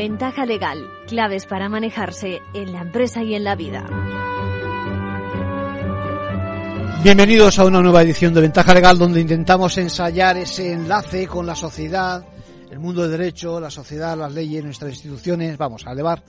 Ventaja legal, claves para manejarse en la empresa y en la vida. Bienvenidos a una nueva edición de Ventaja Legal donde intentamos ensayar ese enlace con la sociedad, el mundo de derecho, la sociedad, las leyes, nuestras instituciones, vamos a elevar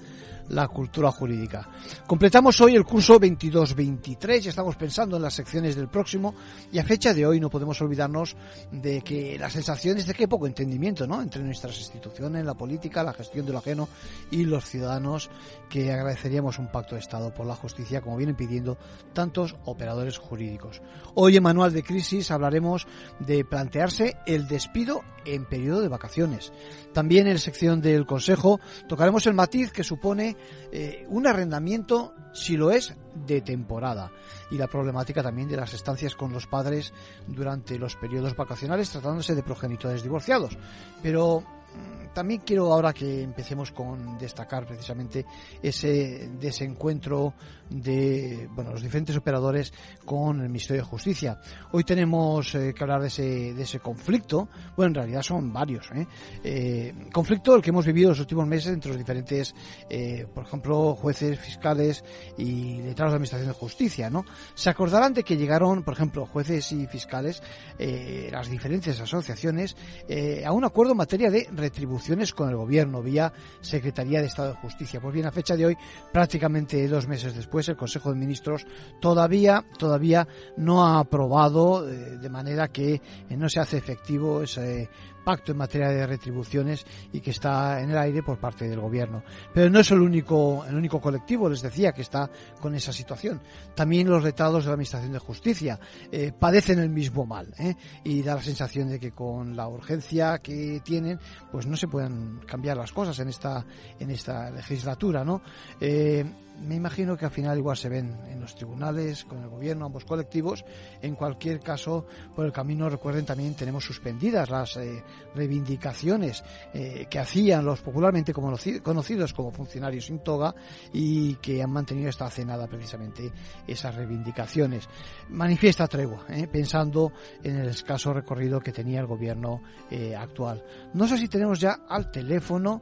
la cultura jurídica. Completamos hoy el curso 22-23 y estamos pensando en las secciones del próximo y a fecha de hoy no podemos olvidarnos de que las sensaciones de que poco entendimiento ¿no? entre nuestras instituciones, la política, la gestión de lo ajeno y los ciudadanos que agradeceríamos un pacto de Estado por la justicia como vienen pidiendo tantos operadores jurídicos. Hoy en Manual de Crisis hablaremos de plantearse el despido en periodo de vacaciones. También en la sección del Consejo tocaremos el matiz que supone eh, un arrendamiento, si lo es, de temporada. Y la problemática también de las estancias con los padres durante los periodos vacacionales, tratándose de progenitores divorciados. Pero mm, también quiero ahora que empecemos con destacar precisamente ese desencuentro de bueno, los diferentes operadores con el Ministerio de Justicia. Hoy tenemos eh, que hablar de ese, de ese conflicto. Bueno, en realidad son varios. ¿eh? Eh, conflicto el que hemos vivido los últimos meses entre los diferentes, por ejemplo, jueces, fiscales y letrados de Administración de Justicia. ¿no? Se acordarán de que llegaron, por ejemplo, jueces y fiscales, las diferentes asociaciones, a un acuerdo en materia de con el Gobierno vía Secretaría de Estado de Justicia. Pues bien, a fecha de hoy, prácticamente dos meses después, el Consejo de Ministros todavía, todavía no ha aprobado, eh, de manera que eh, no se hace efectivo ese pacto en materia de retribuciones y que está en el aire por parte del gobierno. Pero no es el único, el único colectivo, les decía, que está con esa situación. También los retados de la Administración de Justicia eh, padecen el mismo mal y da la sensación de que con la urgencia que tienen, pues no se pueden cambiar las cosas en esta, en esta legislatura, ¿no? Me imagino que al final igual se ven en los tribunales, con el gobierno, ambos colectivos. En cualquier caso, por el camino, recuerden, también tenemos suspendidas las eh, reivindicaciones eh, que hacían los popularmente conocidos como funcionarios sin toga y que han mantenido esta hace nada precisamente esas reivindicaciones. Manifiesta tregua, eh, pensando en el escaso recorrido que tenía el gobierno actual. No sé si tenemos ya al teléfono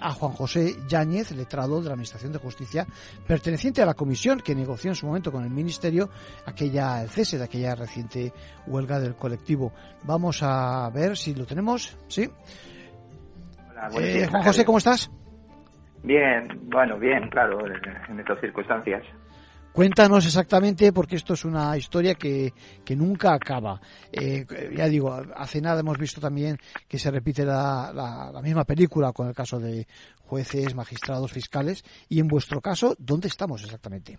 a Juan José Yáñez, letrado de la Administración de Justicia, perteneciente a la comisión que negoció en su momento con el Ministerio aquella el cese de aquella reciente huelga del colectivo. Vamos a ver si lo tenemos, ¿sí? Hola, eh, Juan José, ¿cómo estás? Bien, bueno, bien, claro, en estas circunstancias. Cuéntanos exactamente, porque esto es una historia que, que nunca acaba. Eh, ya digo, hace nada hemos visto también que se repite la, la, misma película con el caso de jueces, magistrados, fiscales. Y en vuestro caso, ¿dónde estamos exactamente?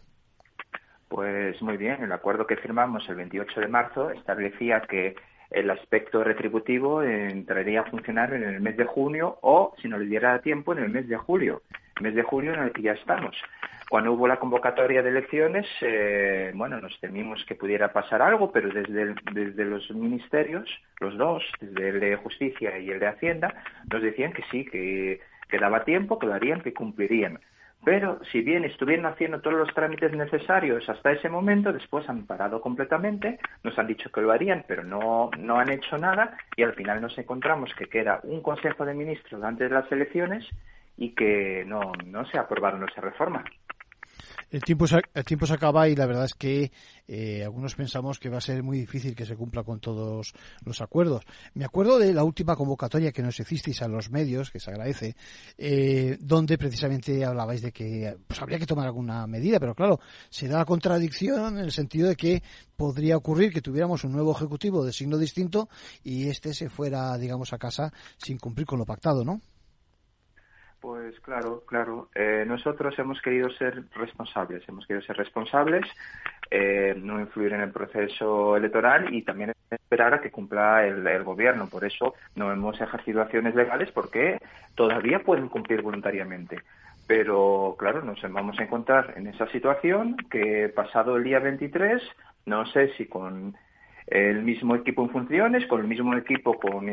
Pues muy bien, el acuerdo que firmamos el 28 de marzo establecía que el aspecto retributivo entraría a funcionar en el mes de junio o, si no le diera tiempo, en el mes de julio. El mes de julio en el que ya estamos. Cuando hubo la convocatoria de elecciones, eh, bueno, nos temimos que pudiera pasar algo, pero desde, desde los ministerios, los dos, desde el de Justicia y el de Hacienda, nos decían que sí, que, daba tiempo, que lo harían, que cumplirían. Pero si bien estuvieron haciendo todos los trámites necesarios hasta ese momento, después han parado completamente, nos han dicho que lo harían, pero no, no han hecho nada y al final nos encontramos que queda un Consejo de Ministros antes de las elecciones y que no, no se aprobaron esa reforma el tiempo se, el tiempo se acaba y la verdad es que eh, algunos pensamos que va a ser muy difícil que se cumpla con todos los acuerdos. Me acuerdo de la última convocatoria que nos hicisteis a los medios, que se agradece, eh, donde precisamente hablabais de que pues, habría que tomar alguna medida, pero claro, se da la contradicción en el sentido de que podría ocurrir que tuviéramos un nuevo ejecutivo de signo distinto y este se fuera, digamos, a casa sin cumplir con lo pactado, ¿no? Pues claro, claro. Eh, nosotros hemos querido ser responsables, hemos querido ser responsables, eh, no influir en el proceso electoral y también esperar a que cumpla el, gobierno. Por eso no hemos ejercido acciones legales porque todavía pueden cumplir voluntariamente. Pero claro, nos vamos a encontrar en esa situación que pasado el día 23, no sé si con el mismo equipo en funciones, con el mismo equipo con,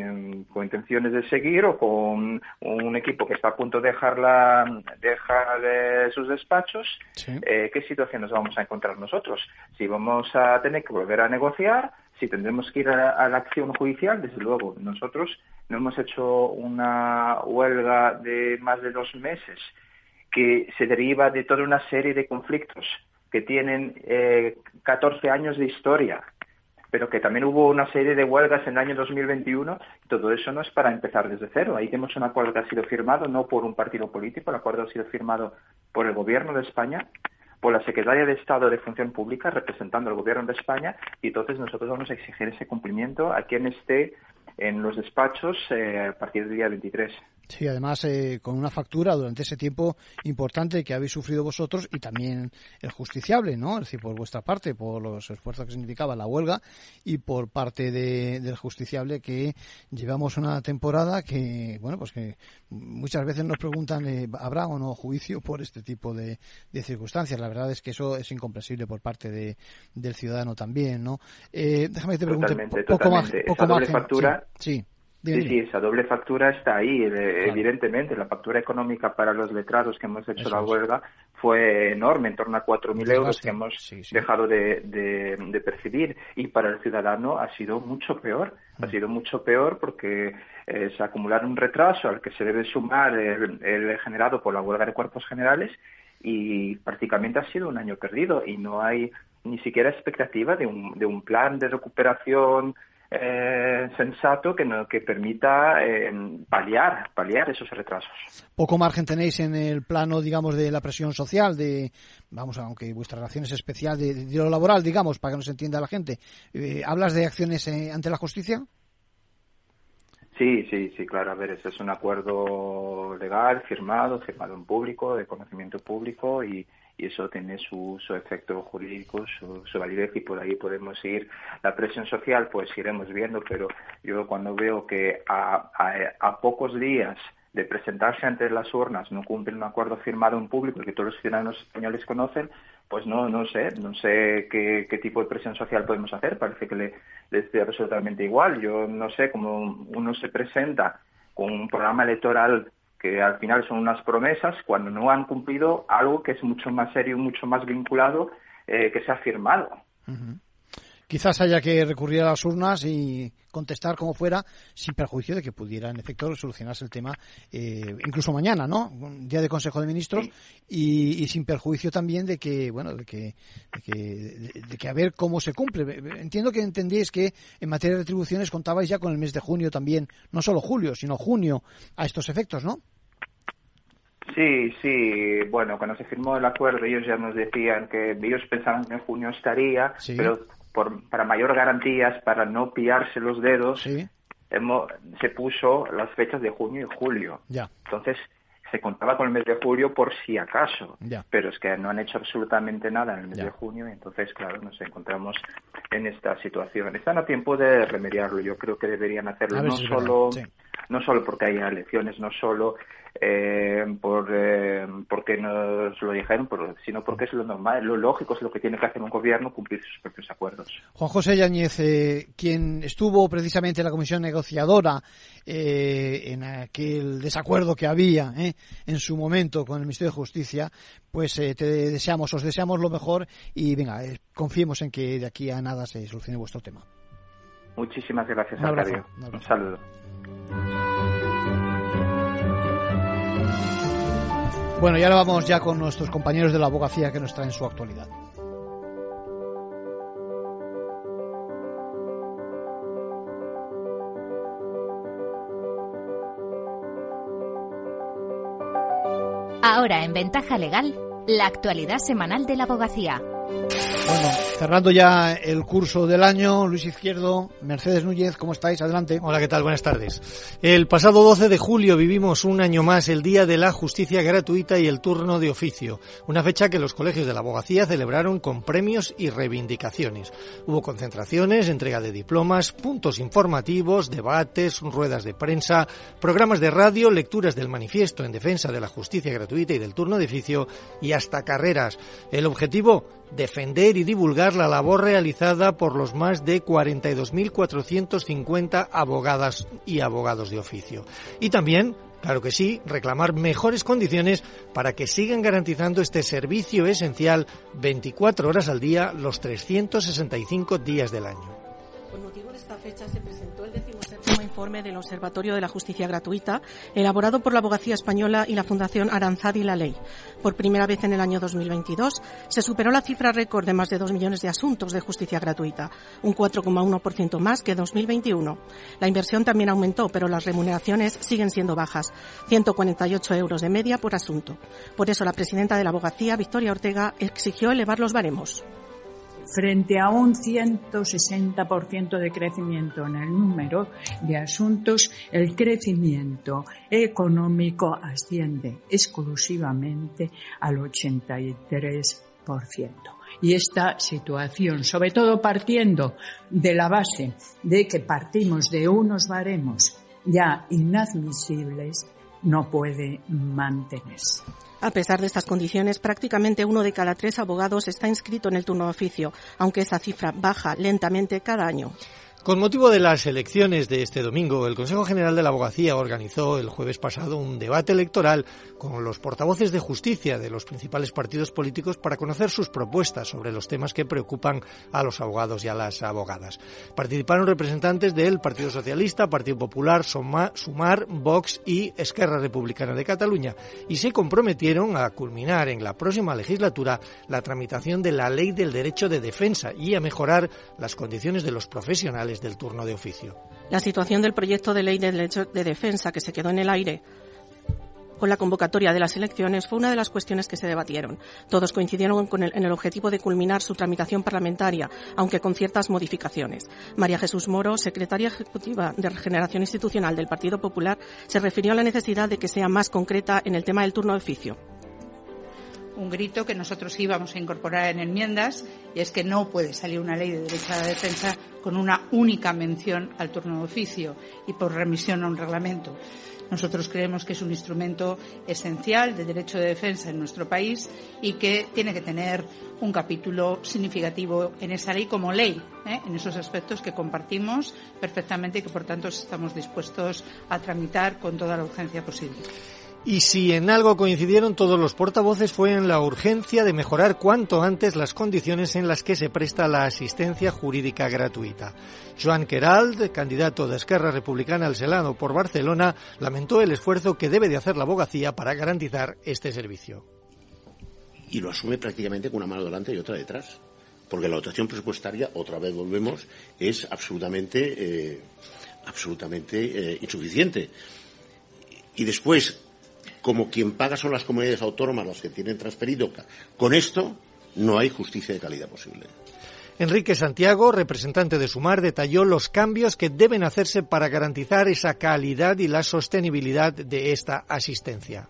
intenciones de seguir o con un equipo que está a punto de dejar, la, dejar de sus despachos, eh, ¿qué situación nos vamos a encontrar nosotros? Si vamos a tener que volver a negociar, si tendremos que ir a, la acción judicial, desde luego nosotros no hemos hecho una huelga de más de dos meses que se deriva de toda una serie de conflictos que tienen eh, 14 años de historia, pero que también hubo una serie de huelgas en el año 2021 y todo eso no es para empezar desde cero. Ahí tenemos un acuerdo que ha sido firmado no por un partido político, el acuerdo ha sido firmado por el Gobierno de España, por la Secretaria de Estado de Función Pública representando al Gobierno de España y entonces nosotros vamos a exigir ese cumplimiento a quien esté en los despachos eh, a partir del día 23. Sí, además eh, con una factura durante ese tiempo importante que habéis sufrido vosotros y también el justiciable, ¿no? Es decir, por vuestra parte, por los esfuerzos que significaba la huelga y por parte de, del justiciable que llevamos una temporada que, bueno, pues que muchas veces nos preguntan, eh, ¿habrá o no juicio por este tipo de, de, circunstancias? La verdad es que eso es incomprensible por parte de, del ciudadano también, ¿no? Eh, déjame que te pregunte totalmente, poco totalmente. más. Poco Esa doble factura. Sí. sí Sí, sí, esa doble factura está ahí, evidentemente. La factura económica para los letrados que hemos hecho la huelga fue enorme, en torno a 4.000 euros que hemos dejado de, de, percibir. Y para el ciudadano ha sido mucho peor. Ha mm. sido mucho peor porque eh, se acumularon un retraso al que se debe sumar el, el generado por la huelga de cuerpos generales y prácticamente ha sido un año perdido y no hay ni siquiera expectativa de un, de un plan de recuperación eh, sensato que, no, que permita eh, paliar, paliar esos retrasos. Poco margen tenéis en el plano, digamos, de la presión social, de, vamos, aunque vuestra relación es especial, de, de lo laboral, digamos, para que nos entienda la gente. Eh, ¿Hablas de acciones eh, ante la justicia? Sí, sí, sí, claro. A ver, ese es un acuerdo legal firmado, firmado en público, de conocimiento público y, y eso tiene su, efecto jurídico, su, validez y por ahí podemos ir. La presión social, pues iremos viendo, pero yo cuando veo que a, pocos días de presentarse ante las urnas no cumplen un acuerdo firmado en público que todos los ciudadanos españoles conocen, pues no, no sé, no sé qué, tipo de presión social podemos hacer. Parece que le, les absolutamente igual. Yo no sé cómo uno se presenta con un programa electoral que al final son unas promesas cuando no han cumplido algo que es mucho más serio, mucho más vinculado, eh, que se ha firmado. Quizás haya que recurrir a las urnas y contestar como fuera, sin perjuicio de que pudiera, en efecto, solucionarse el tema eh, incluso mañana, ¿no? Un día de Consejo de Ministros y, y, sin perjuicio también de que, bueno, de que, de que, de, de que a ver cómo se cumple. Entiendo que entendéis que en materia de retribuciones contabais ya con el mes de junio también, no solo julio, sino junio, a estos efectos, ¿no? Sí, sí. Bueno, cuando se firmó el acuerdo ellos ya nos decían que ellos pensaban que en junio estaría, sí. pero por, para mayor garantías, para no pillarse los dedos, sí. hemos, se puso las fechas de junio y julio. Ya. Entonces, se contaba con el mes de julio por si acaso, ya. pero es que no han hecho absolutamente nada en el mes ya. de junio y entonces, claro, nos encontramos en esta situación. Están a tiempo de remediarlo, yo creo que deberían hacerlo, no solo, sí. no solo porque haya elecciones, no solo eh, por, eh, porque nos lo dijeron, sino porque es lo normal, lo lógico, es lo que tiene que hacer un gobierno, cumplir sus propios acuerdos. Juan José Yáñez, eh, quien estuvo precisamente en la comisión negociadora eh, en aquel desacuerdo que había eh, en su momento con el Ministerio de Justicia, pues te deseamos, os deseamos lo mejor y venga, confiemos en que de aquí a nada se solucione vuestro tema. Muchísimas gracias, un abrazo, Arcadio. Un, abrazo. un saludo. Bueno, y ahora vamos ya con nuestros compañeros de la abogacía que nos traen su actualidad. Ahora en Ventaja Legal, la actualidad semanal de la abogacía. Bueno, cerrando ya el curso del año, Luis Izquierdo, Mercedes Núñez, ¿cómo estáis? Adelante. Hola, ¿qué tal? Buenas tardes. El pasado 12 de julio vivimos un año más el Día de la Justicia Gratuita y el Turno de Oficio, una fecha que los colegios de la abogacía celebraron con premios y reivindicaciones. Hubo concentraciones, entrega de diplomas, puntos informativos, debates, ruedas de prensa, programas de radio, lecturas del manifiesto en defensa de la justicia gratuita y del turno de oficio y hasta carreras. El objetivo defender y divulgar la labor realizada por los más de 42.450 abogadas y abogados de oficio. Y también Claro que sí, reclamar mejores condiciones para que sigan garantizando este servicio esencial 24 horas al día, los 365 días del año. 17 informe del Observatorio de la Justicia Gratuita, elaborado por la Abogacía Española y la Fundación Aranzadi la Ley. Por primera vez en el año 2022 se superó la cifra récord de más de dos millones de asuntos de justicia gratuita, un 4,1% más que 2021. La inversión también aumentó, pero las remuneraciones siguen siendo bajas, 148 euros de media por asunto. Por eso la presidenta de la Abogacía, Victoria Ortega, exigió elevar los baremos frente a un 160% de crecimiento en el número de asuntos, el crecimiento económico asciende exclusivamente al 83%. Y esta situación, sobre todo partiendo de la base de que partimos de unos baremos ya inadmisibles, no puede mantenerse. A pesar de estas condiciones, prácticamente uno de cada tres abogados está inscrito en el turno de oficio, aunque esa cifra baja lentamente cada año. Con motivo de las elecciones de este domingo, el Consejo General de la Abogacía organizó el jueves pasado un debate electoral con los portavoces de justicia de los principales partidos políticos para conocer sus propuestas sobre los temas que preocupan a los abogados y a las abogadas. Participaron representantes del Partido Socialista, Partido Popular, Sumar, Vox y Esquerra Republicana de Cataluña y se comprometieron a culminar en la próxima legislatura la tramitación de la Ley del Derecho de Defensa y a mejorar las condiciones de los profesionales del turno de oficio. La situación del proyecto de ley de derecho de defensa que se quedó en el aire con la convocatoria de las elecciones fue una de las cuestiones que se debatieron. Todos coincidieron en el objetivo de culminar su tramitación parlamentaria, aunque con ciertas modificaciones. María Jesús Moro, secretaria ejecutiva de Regeneración Institucional del Partido Popular, se refirió a la necesidad de que sea más concreta en el tema del turno de oficio un grito que nosotros íbamos a incorporar en enmiendas y es que no puede salir una ley de derecho a la defensa con una única mención al turno de oficio y por remisión a un reglamento. Nosotros creemos que es un instrumento esencial de derecho de defensa en nuestro país y que tiene que tener un capítulo significativo en esa ley como ley, ¿eh? en esos aspectos que compartimos perfectamente y que por tanto estamos dispuestos a tramitar con toda la urgencia posible. Y si en algo coincidieron todos los portavoces fue en la urgencia de mejorar cuanto antes las condiciones en las que se presta la asistencia jurídica gratuita. Joan Queralt, candidato de Esquerra Republicana al Senado por Barcelona, lamentó el esfuerzo que debe de hacer la abogacía para garantizar este servicio. Y lo asume prácticamente con una mano delante y otra detrás. Porque la dotación presupuestaria, otra vez volvemos, es absolutamente, eh, absolutamente eh, insuficiente. Y después, como quien paga son las comunidades autónomas las que tienen transferido. Con esto no hay justicia de calidad posible. Enrique Santiago, representante de Sumar, detalló los cambios que deben hacerse para garantizar esa calidad y la sostenibilidad de esta asistencia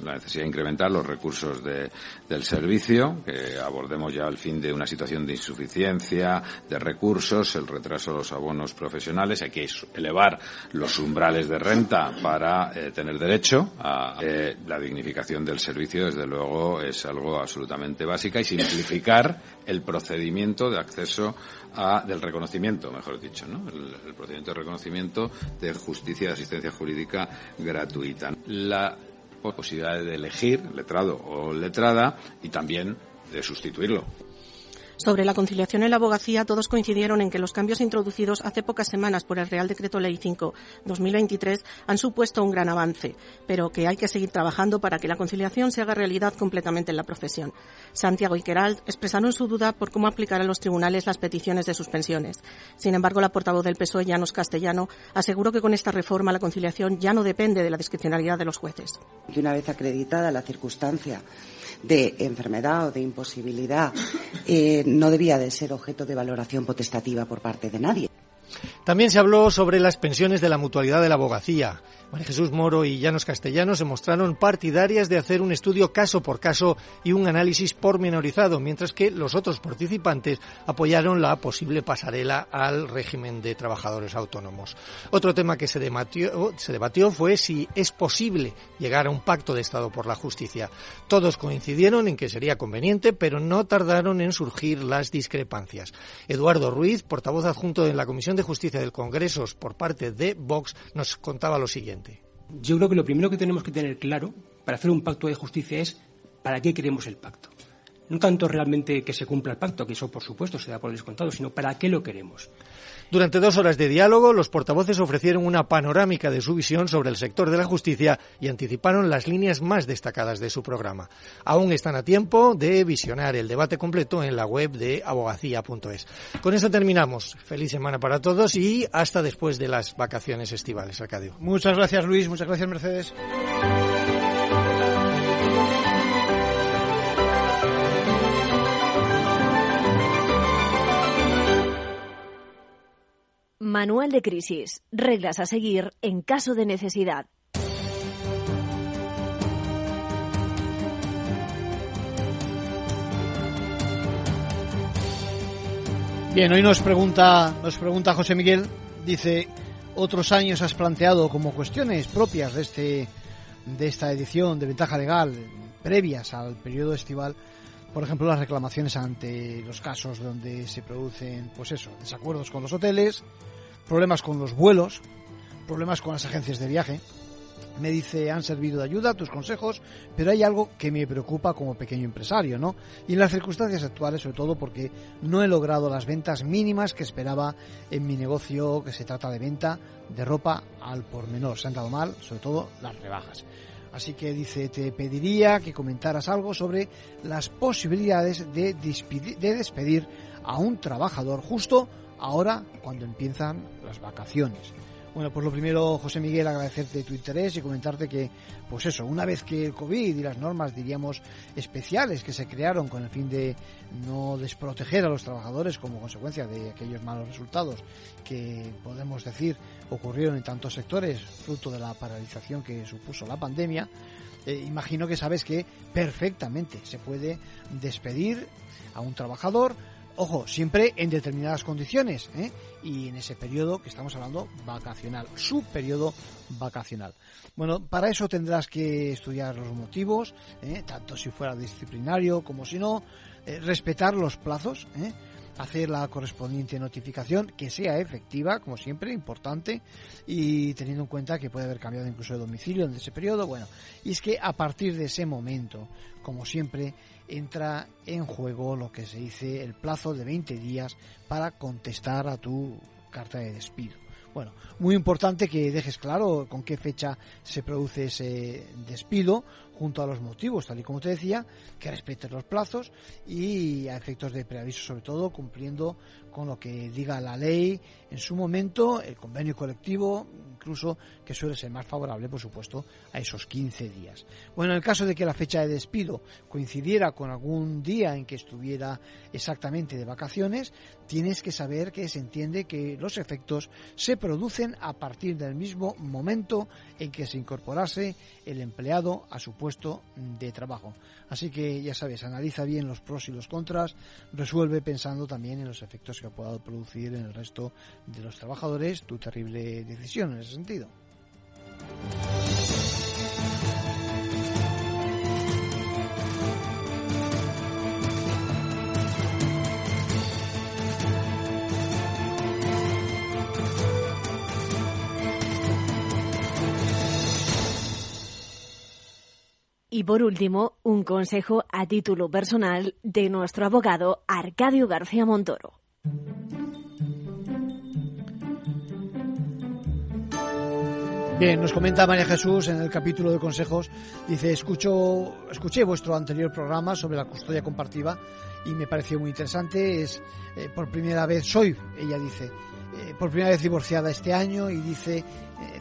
la necesidad de incrementar los recursos del servicio, que abordemos ya el fin de una situación de insuficiencia de recursos, el retraso de los abonos profesionales, hay que elevar los umbrales de renta para eh, tener derecho a eh, la dignificación del servicio, desde luego es algo absolutamente básica y simplificar el procedimiento de acceso a, del reconocimiento, mejor dicho, ¿no? El, procedimiento de reconocimiento de justicia y de asistencia jurídica gratuita. La posibilidad de elegir letrado o letrada y también de sustituirlo. Sobre la conciliación en la abogacía, todos coincidieron en que los cambios introducidos hace pocas semanas por el Real Decreto Ley 5-2023 han supuesto un gran avance, pero que hay que seguir trabajando para que la conciliación se haga realidad completamente en la profesión. Santiago y Queralt expresaron su duda por cómo aplicar a los tribunales las peticiones de suspensiones. Sin embargo, la portavoz del PSOE, Llanos Castellano, aseguró que con esta reforma la conciliación ya no depende de la discrecionalidad de los jueces. una vez acreditada la circunstancia de enfermedad o de imposibilidad eh, no debía de ser objeto de valoración potestativa por parte de nadie. También se habló sobre las pensiones de la mutualidad de la abogacía. María Jesús Moro y Llanos Castellanos se mostraron partidarias de hacer un estudio caso por caso y un análisis pormenorizado, mientras que los otros participantes apoyaron la posible pasarela al régimen de trabajadores autónomos. Otro tema que se debatió, se debatió fue si es posible llegar a un pacto de Estado por la justicia. Todos coincidieron en que sería conveniente, pero no tardaron en surgir las discrepancias. Eduardo Ruiz, portavoz adjunto de la Comisión de Justicia del Congreso por parte de Vox, nos contaba lo siguiente. Yo creo que lo primero que tenemos que tener claro para hacer un pacto de justicia es para qué queremos el pacto. No tanto realmente que se cumpla el pacto, que eso por supuesto se da por descontado, sino para qué lo queremos. Durante dos horas de diálogo, los portavoces ofrecieron una panorámica de su visión sobre el sector de la justicia y anticiparon las líneas más destacadas de su programa. Aún están a tiempo de visionar el debate completo en la web de abogacía.es. Con eso terminamos. Feliz semana para todos y hasta después de las vacaciones estivales, Arcadio. Muchas gracias, Luis. Muchas gracias, Mercedes. Manual de crisis. Reglas a seguir en caso de necesidad. Bien, hoy nos pregunta, nos pregunta José Miguel, dice, otros años has planteado como cuestiones propias de este de esta edición de ventaja legal previas al periodo estival, por ejemplo, las reclamaciones ante los casos donde se producen, pues eso, desacuerdos con los hoteles, problemas con los vuelos, problemas con las agencias de viaje. Me dice, han servido de ayuda tus consejos, pero hay algo que me preocupa como pequeño empresario, ¿no? Y en las circunstancias actuales, sobre todo porque no he logrado las ventas mínimas que esperaba en mi negocio, que se trata de venta de ropa al por menor. Se han dado mal, sobre todo las rebajas. Así que dice, te pediría que comentaras algo sobre las posibilidades de despedir a un trabajador justo ahora cuando empiezan las vacaciones. Bueno, pues lo primero, José Miguel, agradecerte tu interés y comentarte que, pues eso, una vez que el COVID y las normas, diríamos, especiales que se crearon con el fin de no desproteger a los trabajadores como consecuencia de aquellos malos resultados que podemos decir ocurrieron en tantos sectores, fruto de la paralización que supuso la pandemia, eh, imagino que sabes que perfectamente se puede despedir a un trabajador Ojo, siempre en determinadas condiciones ¿eh? y en ese periodo que estamos hablando vacacional, su periodo vacacional. Bueno, para eso tendrás que estudiar los motivos, ¿eh? tanto si fuera disciplinario como si no, eh, respetar los plazos, ¿eh? Hacer la correspondiente notificación que sea efectiva, como siempre, importante, y teniendo en cuenta que puede haber cambiado incluso de domicilio en ese periodo. Bueno, y es que a partir de ese momento, como siempre, entra en juego lo que se dice el plazo de 20 días para contestar a tu carta de despido. Bueno, muy importante que dejes claro con qué fecha se produce ese despido, junto a los motivos, tal y como te decía, que respetes los plazos y a efectos de preaviso, sobre todo cumpliendo con lo que diga la ley en su momento, el convenio colectivo, incluso que suele ser más favorable, por supuesto, a esos 15 días. Bueno, en el caso de que la fecha de despido coincidiera con algún día en que estuviera exactamente de vacaciones, tienes que saber que se entiende que los efectos se producen a partir del mismo momento en que se incorporase el empleado a su puesto de trabajo. Así que ya sabes, analiza bien los pros y los contras, resuelve pensando también en los efectos que pueda producir en el resto de los trabajadores tu terrible decisión en ese sentido. Y por último, un consejo a título personal de nuestro abogado Arcadio García Montoro. Bien, nos comenta María Jesús en el capítulo de consejos, dice, escucho, escuché vuestro anterior programa sobre la custodia compartida y me pareció muy interesante, es eh, por primera vez, soy, ella dice, eh, por primera vez divorciada este año y dice eh,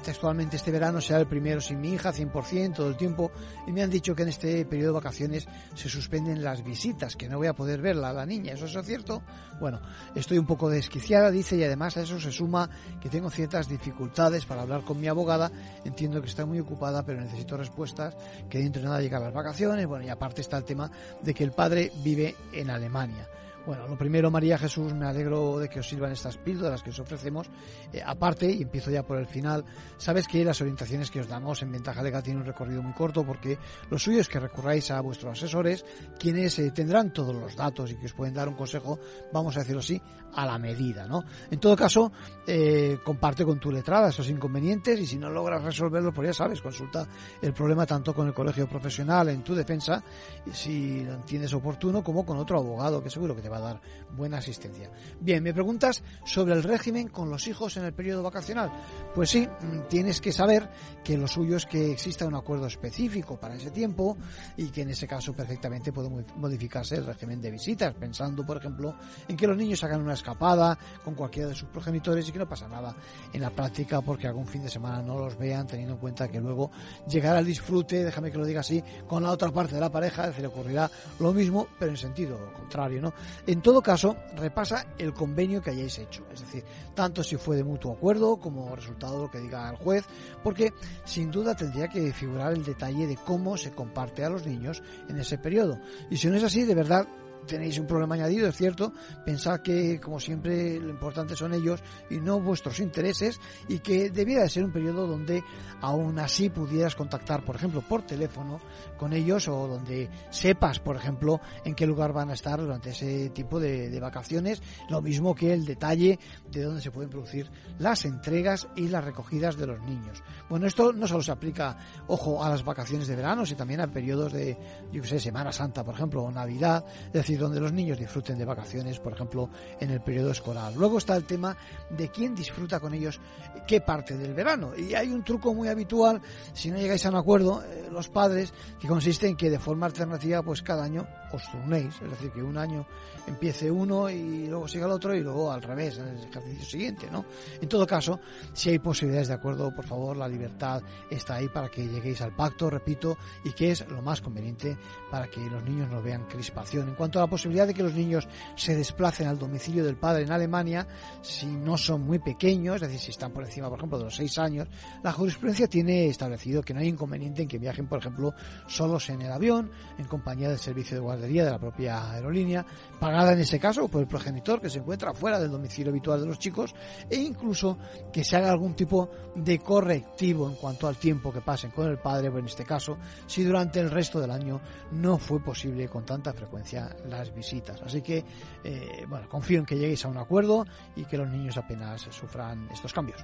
textualmente este verano será el primero sin mi hija 100% todo el tiempo y me han dicho que en este periodo de vacaciones se suspenden las visitas que no voy a poder verla a la niña. Eso es cierto bueno estoy un poco desquiciada dice y además a eso se suma que tengo ciertas dificultades para hablar con mi abogada. Entiendo que está muy ocupada pero necesito respuestas que dentro de nada llegan las vacaciones. Bueno y aparte está el tema de que el padre vive en Alemania Bueno, lo primero, María Jesús, me alegro de que os sirvan estas píldoras que os ofrecemos. Eh, aparte, y empiezo ya por el final, sabes que las orientaciones que os damos en Ventaja Legal tienen un recorrido muy corto porque lo suyo es que recurráis a vuestros asesores, quienes eh, tendrán todos los datos y que os pueden dar un consejo, vamos a decirlo así, a la medida, ¿no? En todo caso, eh, comparte con tu letrada esos inconvenientes y si no logras resolverlos, pues ya sabes, consulta el problema tanto con el colegio profesional en tu defensa, si lo entiendes oportuno, como con otro abogado que seguro que te va a dar buena asistencia. Bien, me preguntas sobre el régimen con los hijos en el periodo vacacional. Pues sí, mm, tienes que saber que lo suyo es que exista un acuerdo específico para ese tiempo y que en ese caso perfectamente puede modificarse el régimen de visitas, pensando, por ejemplo, en que los niños hagan una escapada con cualquiera de sus progenitores y que no pasa nada en la práctica porque algún fin de semana no los vean, teniendo en cuenta que luego llegará el disfrute, déjame que lo diga así, con la otra parte de la pareja, es decir, ocurrirá lo mismo, pero en sentido contrario, ¿no? En todo caso, repasa el convenio que hayáis hecho, es decir, tanto si fue de mutuo acuerdo como resultado de lo que diga el juez, porque sin duda tendría que figurar el detalle de cómo se comparte a los niños en ese periodo. Y si no es así, de verdad, tenéis un problema añadido, es cierto, pensad que como siempre lo importante son ellos y no vuestros intereses y que debiera de ser un periodo donde aún así pudieras contactar, por ejemplo, por teléfono con ellos o donde sepas, por ejemplo, en qué lugar van a estar durante ese tipo de, vacaciones, lo mismo que el detalle de dónde se pueden producir las entregas y las recogidas de los niños. Bueno, esto no solo se aplica, ojo, a las vacaciones de verano, sino también a periodos de, yo que sé, Semana Santa, por ejemplo, o Navidad, es decir, donde los niños disfruten de vacaciones, por ejemplo, en el periodo escolar. Luego está el tema de quién disfruta con ellos qué parte del verano. Y hay un truco muy habitual, si no llegáis a un acuerdo, eh, los padres, que consiste en que de forma alternativa, pues cada año os turnéis, es decir, que un año empiece uno y luego siga el otro y luego al revés, en el ejercicio siguiente, ¿no? En todo caso, si hay posibilidades de acuerdo, por favor, la libertad está ahí para que lleguéis al pacto, repito, y que es lo más conveniente para que los niños no vean crispación. En cuanto a la posibilidad de que los niños se desplacen al domicilio del padre en Alemania, si no son muy pequeños, es decir, si están por encima, por ejemplo, de los seis años, la jurisprudencia tiene establecido que no hay inconveniente en que viajen, por ejemplo, solos en el avión, en compañía del servicio de de la propia aerolínea, pagada en ese caso por el progenitor que se encuentra fuera del domicilio habitual de los chicos, e incluso que se haga algún tipo de correctivo en cuanto al tiempo que pasen con el padre, o en este caso, si durante el resto del año no fue posible con tanta frecuencia las visitas. Así que, eh, bueno, confío en que lleguéis a un acuerdo y que los niños apenas sufran estos cambios.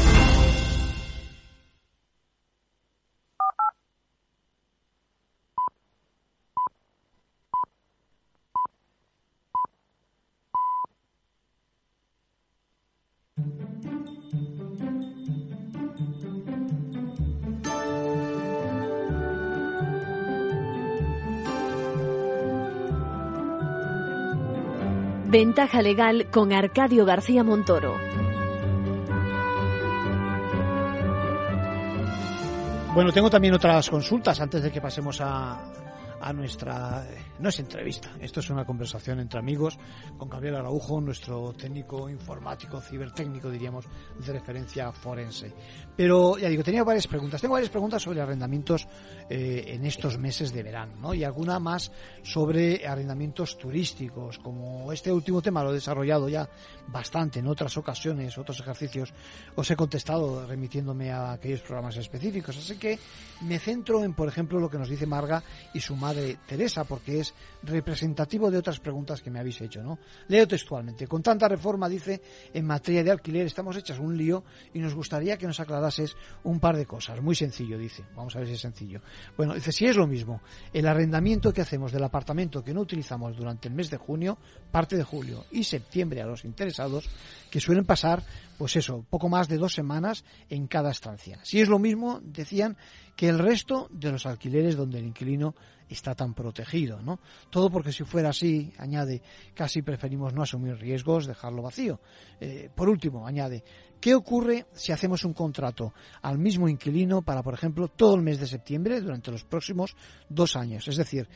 Ventaja legal con Arcadio García Montoro. Bueno, tengo también otras consultas antes de que pasemos a, a nuestra... No es entrevista, esto es una conversación entre amigos con Gabriel Araujo, nuestro técnico informático, cibertécnico, diríamos, de referencia forense. Pero, ya digo, tenía varias preguntas. Tengo varias preguntas sobre arrendamientos eh, en estos meses de verano, ¿no? Y alguna más sobre arrendamientos turísticos, como este último tema lo he desarrollado ya bastante en otras ocasiones, otros ejercicios, os he contestado remitiéndome a aquellos programas específicos. Así que me centro en, por ejemplo, lo que nos dice Marga y su madre Teresa, porque es representativo de otras preguntas que me habéis hecho, ¿no? Leo textualmente. Con tanta reforma, dice, en materia de alquiler estamos hechas un lío y nos gustaría que nos aclarases un par de cosas. Muy sencillo, dice. Vamos a ver si es sencillo. Bueno, dice, si es lo mismo, el arrendamiento que hacemos del apartamento que no utilizamos durante el mes de junio, parte de julio y septiembre a los interesados, que suelen pasar, pues eso, poco más de dos semanas en cada estancia. Si es lo mismo, decían, que el resto de los alquileres donde el inquilino está tan protegido, ¿no? Todo porque si fuera así, añade, casi preferimos no asumir riesgos, dejarlo vacío. Eh, por último, añade, ¿Qué ocurre si hacemos un contrato al mismo inquilino para, por ejemplo, todo el mes de septiembre durante los próximos dos años? Es decir,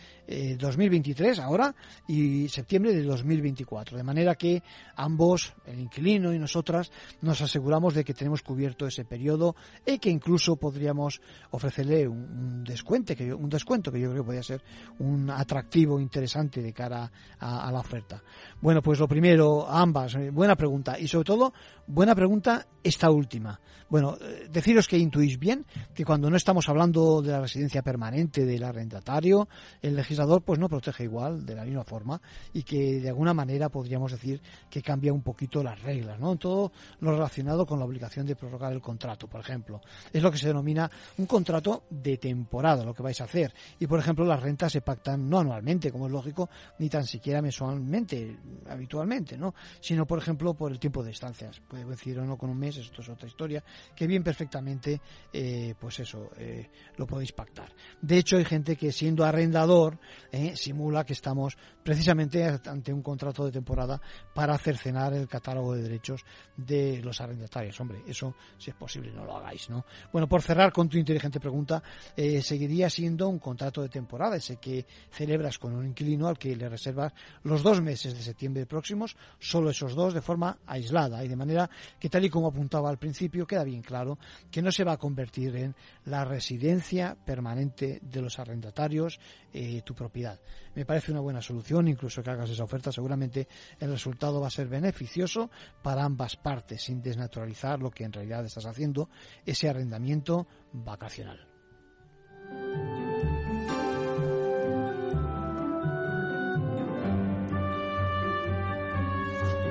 2023 eh, ahora y septiembre de 2024. De manera que ambos, el inquilino y nosotras, nos aseguramos de que tenemos cubierto ese periodo y que incluso podríamos ofrecerle un, descuento, que yo, un descuento que yo creo que podría ser un atractivo interesante de cara a, a la oferta. Bueno, pues lo primero, ambas, eh, buena pregunta y sobre todo, buena pregunta esta última. Bueno, eh, deciros que intuís bien que cuando no estamos hablando de la residencia permanente del arrendatario, el legislador pues no protege igual, de la misma forma, y que de alguna manera podríamos decir que cambia un poquito las reglas, ¿no? En todo lo relacionado con la obligación de prorrogar el contrato, por ejemplo. Es lo que se denomina un contrato de temporada, lo que vais a hacer. Y, por ejemplo, las rentas se pactan no anualmente, como es lógico, ni tan siquiera mensualmente, habitualmente, ¿no? Sino, por ejemplo, por el tiempo de estancias. Puede decir o no un mes, esto es otra historia, que bien perfectamente, eh, pues eso, eh, lo podéis pactar. De hecho, hay gente que siendo arrendador, eh, simula que estamos precisamente ante un contrato de temporada para cercenar el catálogo de derechos de los arrendatarios. Hombre, eso, si es posible, no lo hagáis, ¿no? Bueno, por cerrar con tu inteligente pregunta, seguiría siendo un contrato de temporada, ese que celebras con un inquilino al que le reservas los dos meses de septiembre próximos, solo esos dos de forma aislada y de manera que tal y como apuntaba al principio, queda bien claro que no se va a convertir en la residencia permanente de los arrendatarios eh, tu propiedad. Me parece una buena solución, incluso que hagas esa oferta, seguramente el resultado va a ser beneficioso para ambas partes, sin desnaturalizar lo que en realidad estás haciendo, ese arrendamiento vacacional.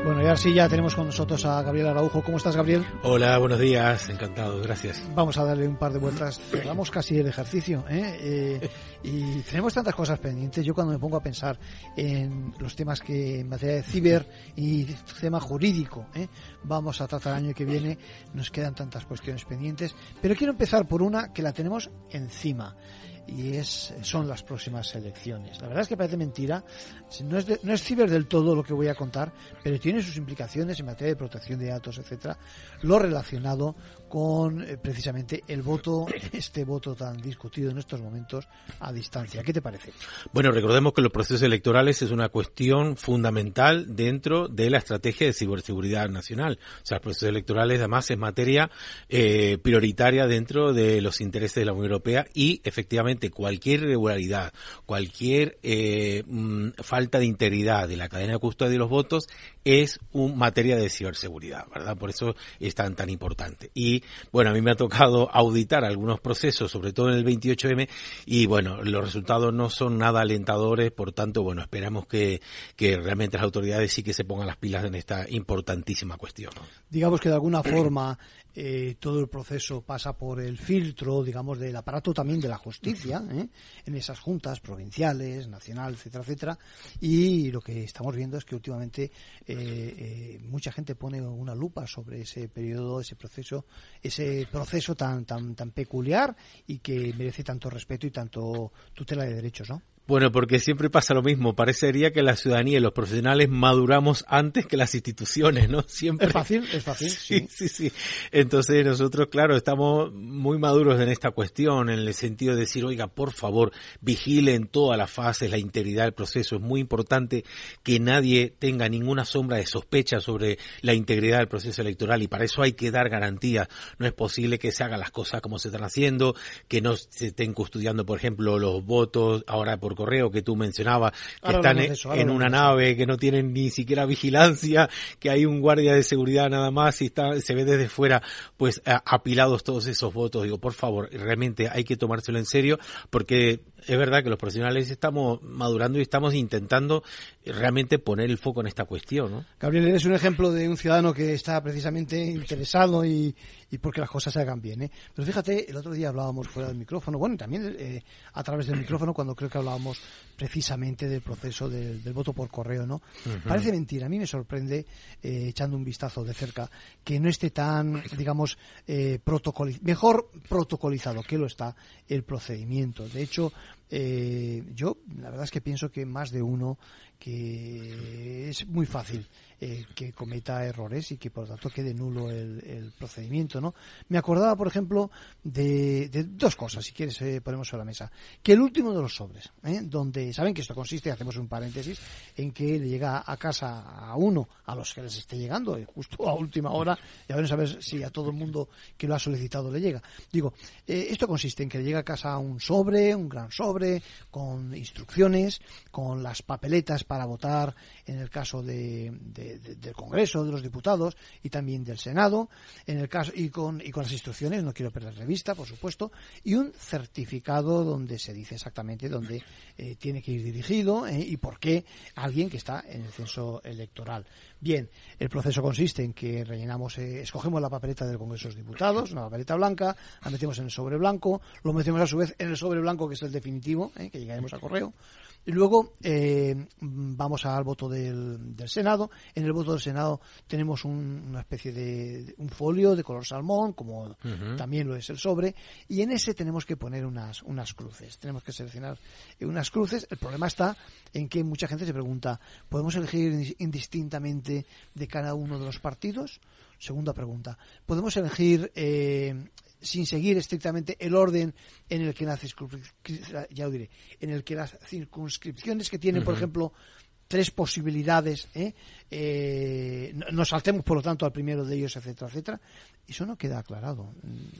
Bueno, y ahora sí ya tenemos con nosotros a Gabriel Araujo. ¿Cómo estás, Gabriel? Hola, buenos días, encantado, gracias. Vamos a darle un par de vueltas. Cerramos casi el ejercicio, ¿eh? ¿eh? y tenemos tantas cosas pendientes. Yo cuando me pongo a pensar en los temas que en materia de ciber y tema jurídico ¿eh? vamos a tratar el año que viene, nos quedan tantas cuestiones pendientes. Pero quiero empezar por una que la tenemos encima. Y es son las próximas elecciones. La verdad es que parece mentira, no es, no es ciber del todo lo que voy a contar, pero tiene sus implicaciones en materia de protección de datos, etcétera, lo relacionado con eh, precisamente el voto, este voto tan discutido en estos momentos a distancia. ¿Qué te parece? Bueno, recordemos que los procesos electorales es una cuestión fundamental dentro de la estrategia de ciberseguridad nacional. O sea, los procesos electorales además es materia eh, prioritaria dentro de los intereses de la Unión Europea y efectivamente cualquier irregularidad, cualquier eh, mm, falta de integridad de la cadena de custodia de los votos es un materia de ciberseguridad, ¿verdad? Por eso es tan, tan importante. Y bueno, a mí me ha tocado auditar algunos procesos, sobre todo en el 28M, y bueno, los resultados no son nada alentadores, por tanto, bueno, esperamos que, que realmente las autoridades sí que se pongan las pilas en esta importantísima cuestión. Digamos que de alguna forma eh, todo el proceso pasa por el filtro, digamos, del aparato también de la justicia, ¿eh? en esas juntas provinciales, nacional, etcétera, etcétera. Y lo que estamos viendo es que últimamente eh, mucha gente pone una lupa sobre ese periodo, ese proceso, ese proceso tan, tan, tan peculiar y que merece tanto respeto y tanto tutela de derechos, ¿no? Bueno, porque siempre pasa lo mismo. Parecería que la ciudadanía y los profesionales maduramos antes que las instituciones, ¿no? Siempre. Es fácil, es fácil. Sí, sí, sí. Entonces nosotros, claro, estamos muy maduros en esta cuestión, en el sentido de decir, oiga, por favor, vigilen todas las fases, la integridad del proceso. Es muy importante que nadie tenga ninguna sombra de sospecha sobre la integridad del proceso electoral y para eso hay que dar garantía. No es posible que se hagan las cosas como se están haciendo, que no se estén custodiando, por ejemplo, los votos ahora por correo que tú mencionabas, que están en una nave, que no tienen ni siquiera vigilancia, que hay un guardia de seguridad nada más y está, se ve desde fuera, pues apilados todos esos votos. Digo, por favor, realmente hay que tomárselo en serio porque es verdad que los profesionales estamos madurando y estamos intentando realmente poner el foco en esta cuestión. ¿no? Gabriel, eres un ejemplo de un ciudadano que está precisamente interesado y, y porque las cosas se hagan bien. ¿eh? Pero fíjate, el otro día hablábamos fuera del micrófono, bueno, también eh, a través del micrófono cuando creo que hablábamos precisamente del proceso del, voto por correo. ¿no? Parece mentira, a mí me sorprende, eh, echando un vistazo de cerca, que no esté tan, digamos, eh, mejor protocolizado que lo está el procedimiento. De hecho, eh, yo la verdad es que pienso que más de uno que es muy fácil eh, que cometa errores y que por lo tanto quede nulo el, procedimiento, ¿no? Me acordaba, por ejemplo, de, dos cosas, si quieres eh, ponemos sobre la mesa. Que el último de los sobres, ¿eh? donde, saben que esto consiste, hacemos un paréntesis, en que le llega a casa a uno, a los que les esté llegando, justo a última hora, y a ver si a todo el mundo que lo ha solicitado le llega. Digo, esto consiste en que le llega a casa un sobre, un gran sobre, con instrucciones, con las papeletas para votar en el caso de del Congreso, de los diputados y también del Senado, en el caso y con y con las instrucciones, no quiero perder revista, por supuesto, y un certificado donde se dice exactamente dónde eh, tiene que ir dirigido eh, y por qué alguien que está en el censo electoral. Bien, el proceso consiste en que rellenamos, eh, escogemos la papeleta del Congreso de los Diputados, una papeleta blanca, la metemos en el sobre blanco, lo metemos a su vez en el sobre blanco que es el definitivo, que llegaremos a correo, luego eh, vamos al voto del, del, Senado. En el voto del Senado tenemos una especie de un folio de color salmón, como también lo es el sobre, y en ese tenemos que poner unas, unas cruces. Tenemos que seleccionar unas cruces. El problema está en que mucha gente se pregunta, ¿podemos elegir indistintamente de cada uno de los partidos? Segunda pregunta, ¿podemos elegir eh, sin seguir estrictamente el orden en el que las ya diré, en el que las circunscripciones que tienen, por ejemplo, tres posibilidades, ¿eh? Eh, nos saltemos por lo tanto al primero de ellos, etcétera, etcétera. Eso no queda aclarado.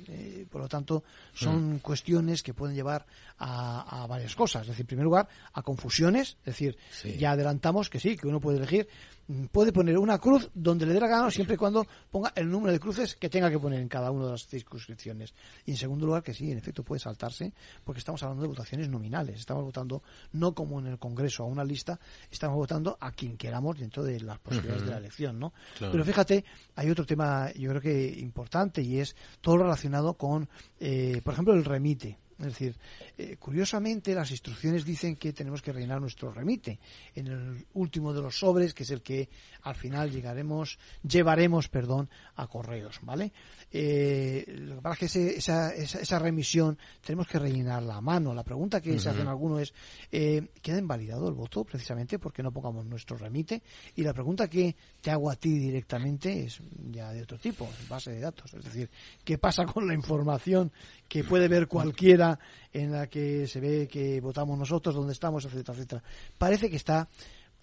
Eh, por lo tanto, son mm. cuestiones que pueden llevar a, varias cosas. Es decir, en primer lugar, a confusiones. Es decir, ya adelantamos que sí, que uno puede elegir, mm, puede poner una cruz donde le dé la gana siempre y cuando ponga el número de cruces que tenga que poner en cada una de las circunscripciones. Y en segundo lugar, que sí, en efecto puede saltarse, porque estamos hablando de votaciones nominales. Estamos votando no como en el Congreso a una lista, estamos votando a quien queramos dentro de las posibilidades de la elección, ¿no? Pero fíjate, hay otro tema, yo creo que importante y es todo relacionado con, eh, por ejemplo, el remite. Es decir, eh, curiosamente las instrucciones dicen que tenemos que rellenar nuestro remite en el último de los sobres, que es el que al final llegaremos, llevaremos, perdón, a correos, ¿vale? Eh, lo que pasa es que esa, esa, remisión tenemos que rellenarla a mano. La pregunta que se hacen algunos es, eh, ¿queda invalidado el voto precisamente porque no pongamos nuestro remite? Y la pregunta que te hago a ti directamente es ya de otro tipo, base de datos. Es decir, ¿qué pasa con la información que puede ver cualquiera en la que se ve que votamos nosotros, dónde estamos, etcétera, etcétera. Parece que está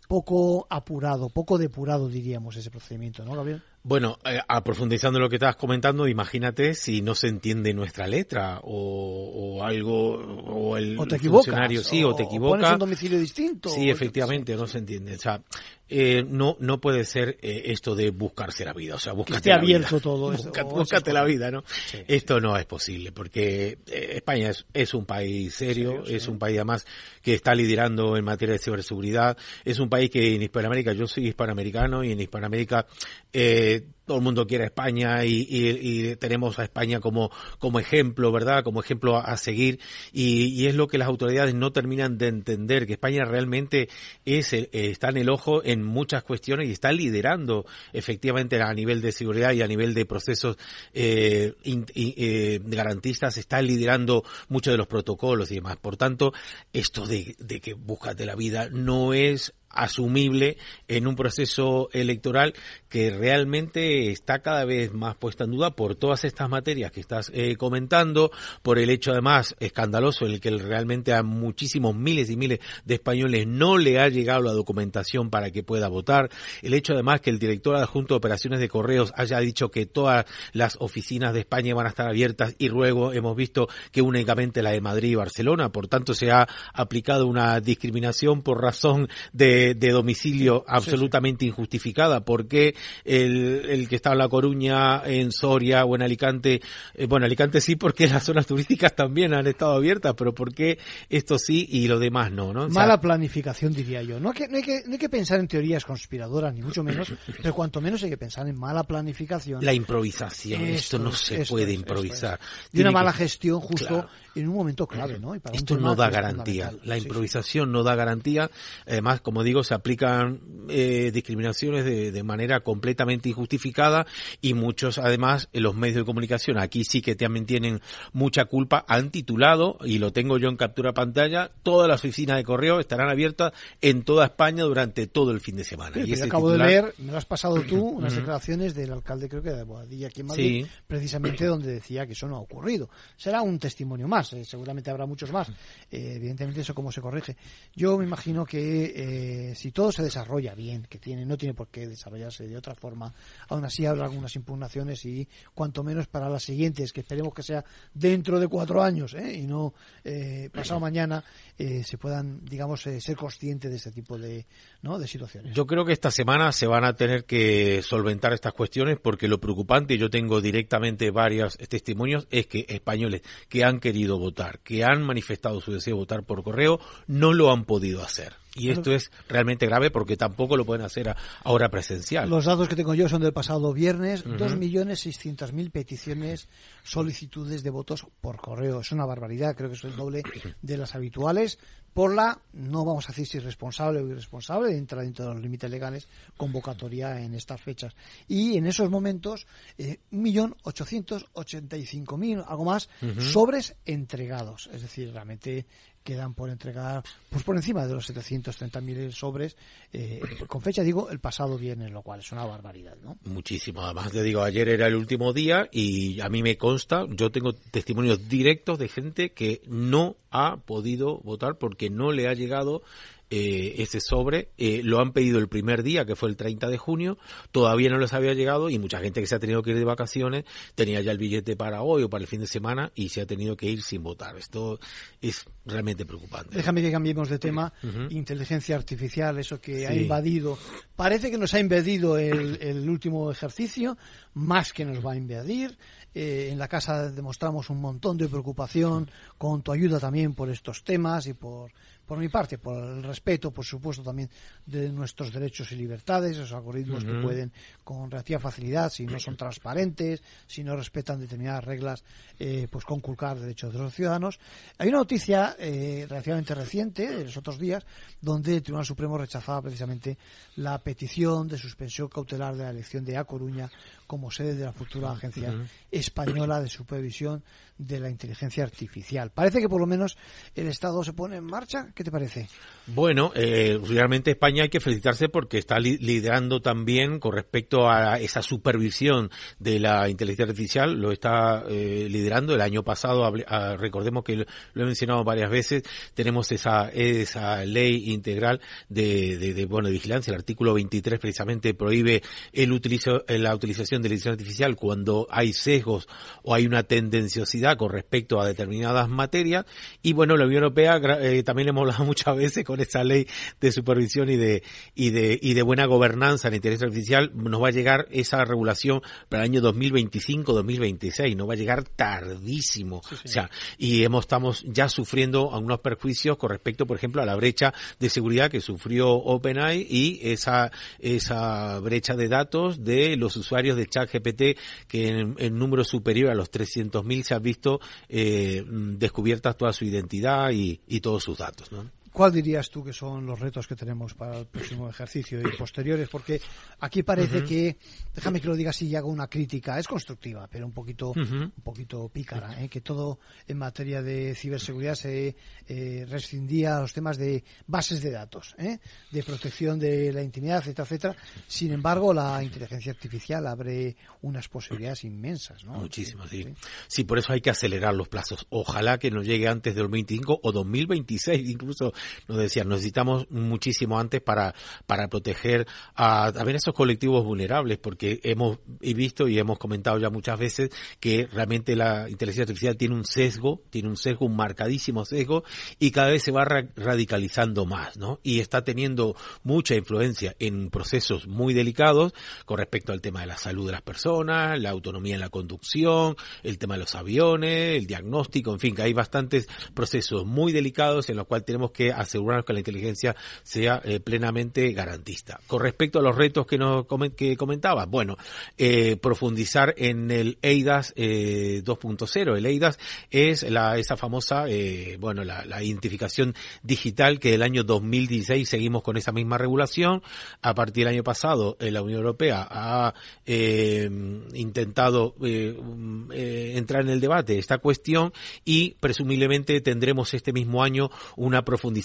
poco apurado, poco depurado, diríamos, ese procedimiento, ¿no, Gabriel? Bueno, eh, profundizando en lo que estabas comentando, imagínate si no se entiende nuestra letra o, algo, o el o te funcionario, sí, o, te equivocas. Pones un domicilio distinto. Sí, efectivamente, no se entiende. O sea, eh, no, no puede ser eh, esto de buscarse la vida. O sea, búscate que abierto todo eso. búscate la vida, ¿no? Esto no es posible porque España es, es, un país serio, es un país además que está liderando en materia de ciberseguridad. Es un país que en Hispanoamérica, yo soy hispanoamericano y en Hispanoamérica eh, todo el mundo quiere España y, tenemos a España como, como ejemplo, ¿verdad? Como ejemplo a, seguir y, es lo que las autoridades no terminan de entender, que España realmente es, eh, está en el ojo en muchas cuestiones y está liderando efectivamente a nivel de seguridad y a nivel de procesos eh, eh, garantistas, está liderando muchos de los protocolos y demás. Por tanto, esto de, de que búscate la vida no es asumible en un proceso electoral que realmente está cada vez más puesta en duda por todas estas materias que estás eh, comentando, por el hecho además escandaloso en el que realmente a muchísimos miles y miles de españoles no le ha llegado la documentación para que pueda votar, el hecho además que el director adjunto de operaciones de correos haya dicho que todas las oficinas de España van a estar abiertas y luego hemos visto que únicamente la de Madrid y Barcelona, por tanto se ha aplicado una discriminación por razón de de, domicilio absolutamente injustificada. ¿Por qué el, el, que está en La Coruña, en Soria o en Alicante, eh, bueno, Alicante sí porque las zonas turísticas también han estado abiertas, pero ¿por qué esto sí y lo demás no? ¿no? Mala planificación, diría yo. No hay, que, no, hay que, no hay que pensar en teorías conspiradoras, ni mucho menos, pero cuanto menos hay que pensar en mala planificación. La improvisación, esto, no se puede improvisar. Y una mala gestión justo en un momento clave, ¿no? Esto no da garantía. La improvisación no da garantía. Además, como digo, se aplican eh, discriminaciones de, de, manera completamente injustificada y muchos, además, en los medios de comunicación, aquí sí que también tienen mucha culpa, han titulado, y lo tengo yo en captura pantalla, todas las oficinas de correo estarán abiertas en toda España durante todo el fin de semana. y este acabo de leer, me lo has pasado tú, unas declaraciones del alcalde, creo que de Boadilla aquí en Madrid, precisamente donde decía que eso no ha ocurrido. Será un testimonio más eh, seguramente habrá muchos más. Eh, evidentemente eso cómo se corrige. Yo me imagino que eh, si todo se desarrolla bien, que tiene no tiene por qué desarrollarse de otra forma, aún así habrá algunas impugnaciones y cuanto menos para las siguientes, que esperemos que sea dentro de cuatro años y no pasado mañana, se puedan, digamos, ser conscientes de este tipo de, ¿no? de situaciones. Yo creo que esta semana se van a tener que solventar estas cuestiones porque lo preocupante, yo tengo directamente varios testimonios, es que españoles que han querido votar, que han manifestado su deseo de votar por correo, no lo han podido hacer. Y esto es realmente grave porque tampoco lo pueden hacer ahora presencial. Los datos que tengo yo son del pasado viernes, dos millones seiscientos mil peticiones, solicitudes de votos por correo. Es una barbaridad, creo que es el doble de las habituales por la, no vamos a decir si responsable o irresponsable, entra dentro de los límites legales, convocatoria en estas fechas. Y en esos momentos, eh, un millón ochocientos ochenta y cinco mil, algo más, sobres entregados. Es decir, realmente quedan por entregar pues por encima de los 730.000 sobres eh, con fecha digo el pasado viernes lo cual es una barbaridad no muchísimo. Además te digo ayer era el último día y a mí me consta yo tengo testimonios directos de gente que no ha podido votar porque no le ha llegado eh, ese sobre. Eh, lo han pedido el primer día, que fue el 30 de junio, todavía no les había llegado y mucha gente que se ha tenido que ir de vacaciones tenía ya el billete para hoy o para el fin de semana y se ha tenido que ir sin votar. Esto es realmente preocupante. Déjame que cambiemos de tema. Inteligencia artificial, eso que ha invadido. Parece que nos ha invadido el, último ejercicio, más que nos va a invadir. Eh, en la casa demostramos un montón de preocupación con tu ayuda también por estos temas y por por mi parte, por el respeto, por supuesto, también de nuestros derechos y libertades, esos algoritmos que pueden con relativa facilidad, si no son transparentes, si no respetan determinadas reglas, eh, pues conculcar derechos de los ciudadanos. Hay una noticia eh, relativamente reciente, de los otros días, donde el Tribunal Supremo rechazaba precisamente la petición de suspensión cautelar de la elección de A Coruña como sede de la futura Agencia Española de Supervisión de la Inteligencia Artificial. Parece que por lo menos el Estado se pone en marcha. ¿Qué te parece? Bueno, eh, realmente España hay que felicitarse porque está liderando también con respecto a esa supervisión de la inteligencia artificial, lo está eh, liderando. El año pasado, ah, recordemos que lo, he mencionado varias veces, tenemos esa, esa ley integral de, de, bueno, vigilancia. El artículo 23 precisamente prohíbe el utilizo, la utilización de inteligencia artificial cuando hay sesgos o hay una tendenciosidad con respecto a determinadas materias. Y bueno, la Unión Europea eh, también le hemos hablado muchas veces con esta ley de supervisión y de, y de, y de buena gobernanza en inteligencia artificial. Nos va a llegar esa regulación para el año 2025-2026. No va a llegar tardísimo. O sea, y hemos, estamos ya sufriendo algunos perjuicios con respecto, por ejemplo, a la brecha de seguridad que sufrió OpenAI y esa, esa brecha de datos de los usuarios de ChatGPT, que en, número superior a los 300.000 se ha visto eh, descubiertas toda su identidad y, y todos sus datos. ¿Cuál dirías tú que son los retos que tenemos para el próximo ejercicio y posteriores? Porque aquí parece que, déjame que lo diga así y hago una crítica, es constructiva, pero un poquito, un poquito pícara, ¿eh? que todo en materia de ciberseguridad se eh, rescindía a los temas de bases de datos, ¿eh? de protección de la intimidad, etcétera, etcétera. Sin embargo, la inteligencia artificial abre unas posibilidades inmensas, ¿no? Muchísimas, sí. Sí, por eso hay que acelerar los plazos. Ojalá que nos llegue antes del 2025 o 2026 incluso nos decían, necesitamos muchísimo antes para, para proteger a también esos colectivos vulnerables, porque hemos visto y hemos comentado ya muchas veces que realmente la inteligencia artificial tiene un sesgo, tiene un sesgo, un marcadísimo sesgo, y cada vez se va radicalizando más, ¿no? Y está teniendo mucha influencia en procesos muy delicados con respecto al tema de la salud de las personas, la autonomía en la conducción, el tema de los aviones, el diagnóstico, en fin, que hay bastantes procesos muy delicados en los cuales tenemos que asegurarnos que la inteligencia sea eh, plenamente garantista. Con respecto a los retos que nos que comentaba, bueno, eh, profundizar en el EIDAS 2.0. Eh, el EIDAS es la, esa famosa, bueno, la, identificación digital que del año 2016 seguimos con esa misma regulación. A partir del año pasado, la Unión Europea ha intentado entrar en el debate esta cuestión y presumiblemente tendremos este mismo año una profundización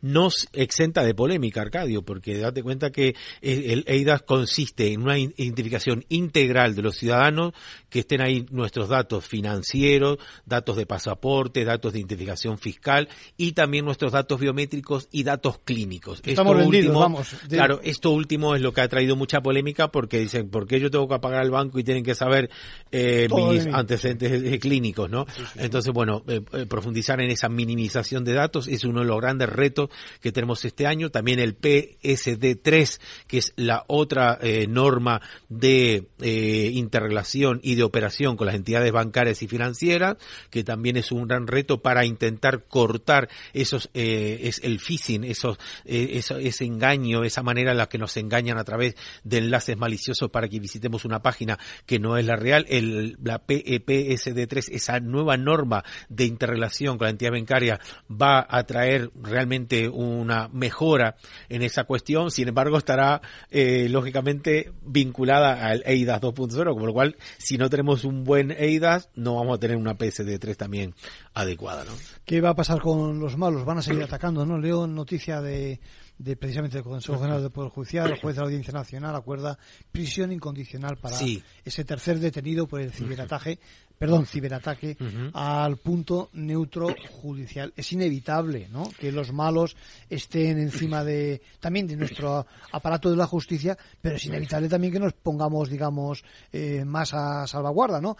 no exenta de polémica, Arcadio, porque date cuenta que el EIDAS consiste en una identificación integral de los ciudadanos, que estén ahí nuestros datos financieros, datos de pasaporte, datos de identificación fiscal y también nuestros datos biométricos y datos clínicos. Estamos esto último, vamos. Claro, esto último es lo que ha traído mucha polémica porque dicen, ¿por qué yo tengo que pagar al banco y tienen que saber eh, mis antecedentes clínicos, no? Entonces, bueno, eh, eh, profundizar en esa minimización de datos es uno de los grandes retos que tenemos este año. También el PSD3, que es la otra eh, norma de eh, interrelación y de operación con las entidades bancarias y financieras, que también es un gran reto para intentar cortar esos, eh, es el phishing, esos, ese engaño, esa manera en la que nos engañan a través de enlaces maliciosos para que visitemos una página que no es la real. El, la PEPSD3, esa nueva norma de interrelación con la entidad bancaria va a traer realmente una mejora en esa cuestión, sin embargo estará eh, lógicamente vinculada al EIDAS 2.0, con lo cual si no tenemos un buen EIDAS no vamos a tener una PSD3 también adecuada. ¿no? ¿Qué va a pasar con los malos? Van a seguir atacando, ¿no? Leo noticia de de precisamente del Consejo General del Poder Judicial, el juez de la Audiencia Nacional acuerda prisión incondicional para ese tercer detenido por el ciberataque, perdón, ciberataque al punto neutro judicial. Es inevitable, ¿no? Que los malos estén encima de también de nuestro aparato de la justicia, pero es inevitable también que nos pongamos, digamos, eh, más a salvaguarda, ¿no?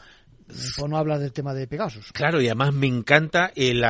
Pues no habla del tema de Pegasus. Claro, y además me encanta el,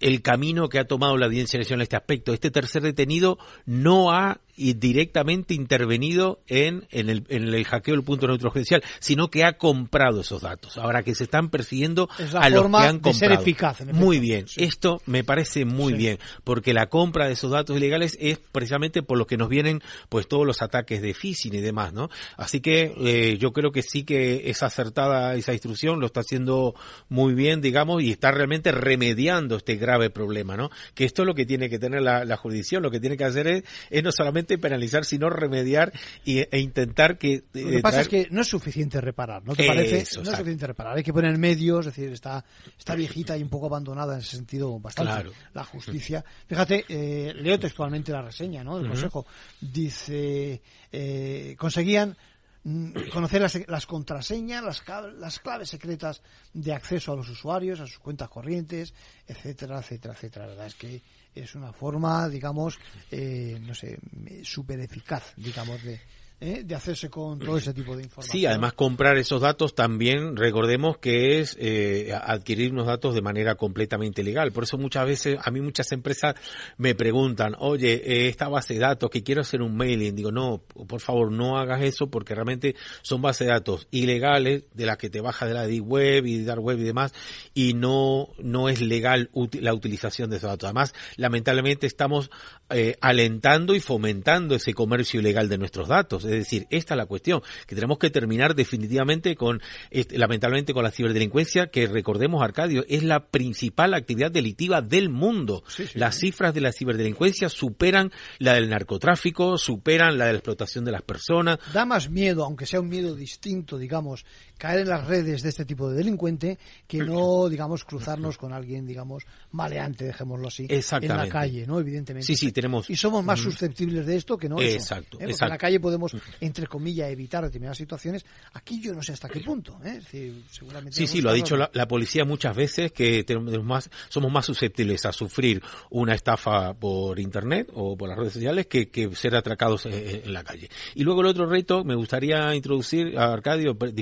el camino que ha tomado la Audiencia Nacional en este aspecto. Este tercer detenido no ha y directamente intervenido en, en, el, en el hackeo del punto neutro judicial, sino que ha comprado esos datos. Ahora que se están persiguiendo a los que han comprado. eficaz, muy bien, esto me parece muy bien, porque la compra de esos datos ilegales es precisamente por lo que nos vienen pues todos los ataques de phishing y demás, ¿no? Así que eh, yo creo que sí que es acertada esa instrucción, lo está haciendo muy bien, digamos, y está realmente remediando este grave problema, ¿no? Que esto es lo que tiene que tener la, la jurisdicción, lo que tiene que hacer es, es no solamente penalizar, sino remediar y, e intentar que... Lo que eh, pasa traer- es que no es suficiente reparar, ¿no? ¿Te parece? Eso, no es suficiente reparar, hay que poner medios, es decir, está, está viejita y un poco abandonada en ese sentido bastante Claro. la justicia. Fíjate, eh, leo textualmente la reseña, ¿no? Del. Consejo. Dice, eh, conseguían mm, conocer las, las contraseñas, las, las claves secretas de acceso a los usuarios, a sus cuentas corrientes, etcétera, etcétera, etcétera. La verdad es que es una forma, digamos, eh, no sé, súper eficaz, digamos, de, ¿eh? de hacerse con todo ese tipo de información. Sí, además comprar esos datos también, recordemos que es eh, adquirir unos datos de manera completamente legal. Por eso muchas veces, a mí muchas empresas me preguntan, oye, eh, esta base de datos que quiero hacer un mailing, digo, no, por favor, no hagas eso porque realmente son bases de datos ilegales de las que te bajas de la deep web y dar web y demás y no, no es legal la utilización de esos datos. Además, lamentablemente estamos eh, alentando y fomentando ese comercio ilegal de nuestros datos. Es decir, esta es la cuestión, que tenemos que terminar definitivamente con, este, lamentablemente, con la ciberdelincuencia, que recordemos, Arcadio, es la principal actividad delictiva del mundo. Las cifras de la ciberdelincuencia superan la del narcotráfico, superan la de la explotación de las personas. da más miedo, aunque sea un miedo distinto, digamos, caer en las redes de este tipo de delincuente que no, digamos, cruzarnos con alguien, digamos, maleante, dejémoslo así, en la calle, ¿no? Evidentemente. Sí, sí, tenemos. Y somos más susceptibles de esto que no eso, Exacto, ¿eh? Porque exacto. en la calle podemos, entre comillas, evitar determinadas situaciones. Aquí yo no sé hasta qué punto, ¿eh? Es decir, seguramente Sí, en sí, lo ha dicho la, la policía muchas veces que tenemos más, somos más susceptibles a sufrir una estafa por internet o por las redes sociales que, que ser atracados eh, en la calle. Y luego el otro reto, me gustaría introducir, a Arcadio, per-